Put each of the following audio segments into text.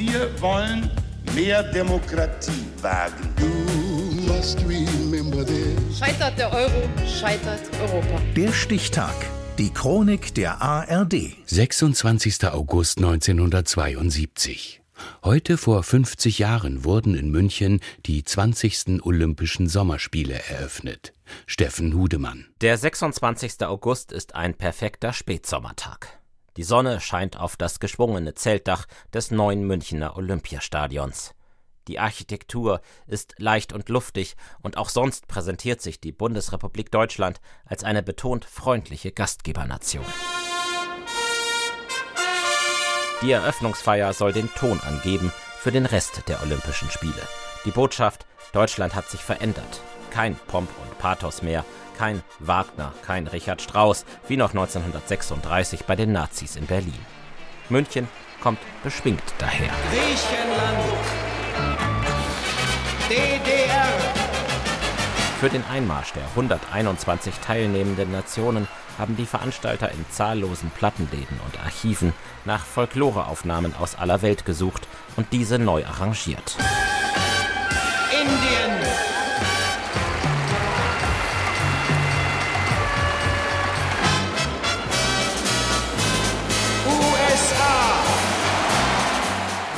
Wir wollen mehr Demokratie wagen. Scheitert der Euro, scheitert Europa. Der Stichtag. Die Chronik der ARD. 26. August 1972. Heute vor 50 Jahren wurden in München die 20. Olympischen Sommerspiele eröffnet. Steffen Hudemann. Der 26. August ist ein perfekter Spätsommertag. Die Sonne scheint auf das geschwungene Zeltdach des neuen Münchner Olympiastadions. Die Architektur ist leicht und luftig und auch sonst präsentiert sich die Bundesrepublik Deutschland als eine betont freundliche Gastgebernation. Die Eröffnungsfeier soll den Ton angeben für den Rest der Olympischen Spiele. Die Botschaft, Deutschland hat sich verändert. Kein Pomp und Pathos mehr, kein Wagner, kein Richard Strauss, wie noch 1936 bei den Nazis in Berlin. München kommt beschwingt daher. Griechenland, DDR. Für den Einmarsch der 121 teilnehmenden Nationen haben die Veranstalter in zahllosen Plattenläden und Archiven nach Folkloreaufnahmen aus aller Welt gesucht und diese neu arrangiert.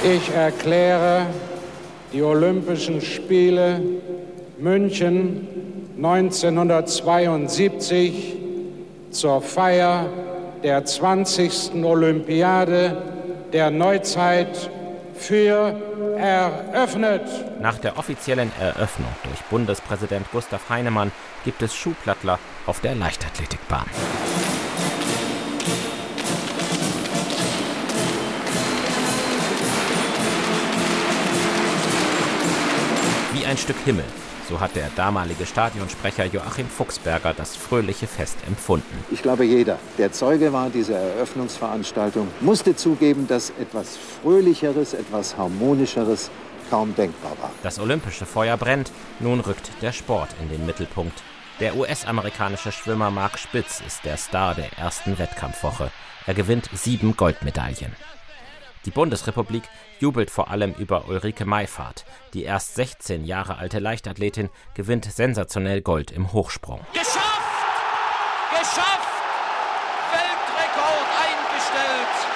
Ich erkläre die Olympischen Spiele München 1972 zur Feier der 20. Olympiade der Neuzeit für eröffnet. Nach der offiziellen Eröffnung durch Bundespräsident Gustav Heinemann gibt es Schuhplattler auf der Leichtathletikbahn. Ein Stück Himmel, so hat der damalige Stadionsprecher Joachim Fuchsberger das fröhliche Fest empfunden. Ich glaube, jeder, der Zeuge war dieser Eröffnungsveranstaltung, musste zugeben, dass etwas Fröhlicheres, etwas Harmonischeres kaum denkbar war. Das olympische Feuer brennt, nun rückt der Sport in den Mittelpunkt. Der US-amerikanische Schwimmer Mark Spitz ist der Star der ersten Wettkampfwoche. Er gewinnt sieben Goldmedaillen. Die Bundesrepublik jubelt vor allem über Ulrike Meifahrt. Die erst 16 Jahre alte Leichtathletin gewinnt sensationell Gold im Hochsprung. geschafft! Geschafft! Weltrekord eingestellt!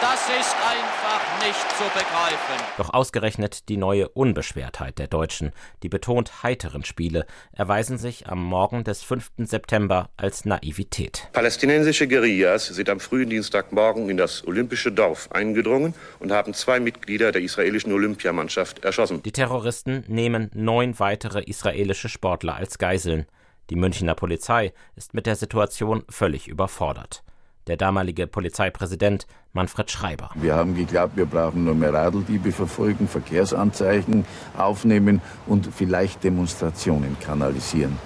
Das ist einfach nicht zu begreifen. Doch ausgerechnet die neue Unbeschwertheit der Deutschen, die betont heiteren Spiele, erweisen sich am Morgen des 5. September als Naivität. Palästinensische Guerillas sind am frühen Dienstagmorgen in das olympische Dorf eingedrungen und haben zwei Mitglieder der israelischen Olympiamannschaft erschossen. Die Terroristen nehmen neun weitere israelische Sportler als Geiseln. Die Münchner Polizei ist mit der Situation völlig überfordert. Der damalige Polizeipräsident Manfred Schreiber. Wir haben geglaubt, wir brauchen nur mehr Radeldiebe verfolgen, Verkehrsanzeichen aufnehmen und vielleicht Demonstrationen kanalisieren.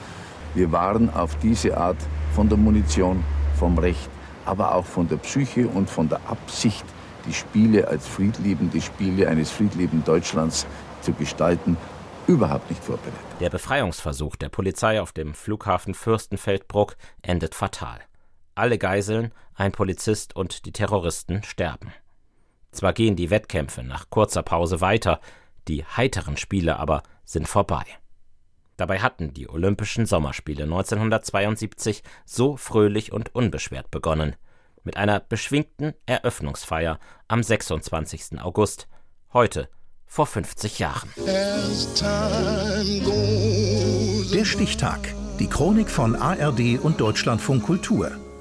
Wir waren auf diese Art von der Munition, vom Recht, aber auch von der Psyche und von der Absicht, die Spiele als friedliebende Spiele eines friedliebenden Deutschlands zu gestalten, überhaupt nicht vorbereitet. Der Befreiungsversuch der Polizei auf dem Flughafen Fürstenfeldbruck endet fatal. Alle Geiseln, ein Polizist und die Terroristen sterben. Zwar gehen die Wettkämpfe nach kurzer Pause weiter, die heiteren Spiele aber sind vorbei. Dabei hatten die Olympischen Sommerspiele 1972 so fröhlich und unbeschwert begonnen, mit einer beschwingten Eröffnungsfeier am 26. August, heute vor 50 Jahren. Der Stichtag. Die Chronik von ARD und Deutschlandfunk Kultur.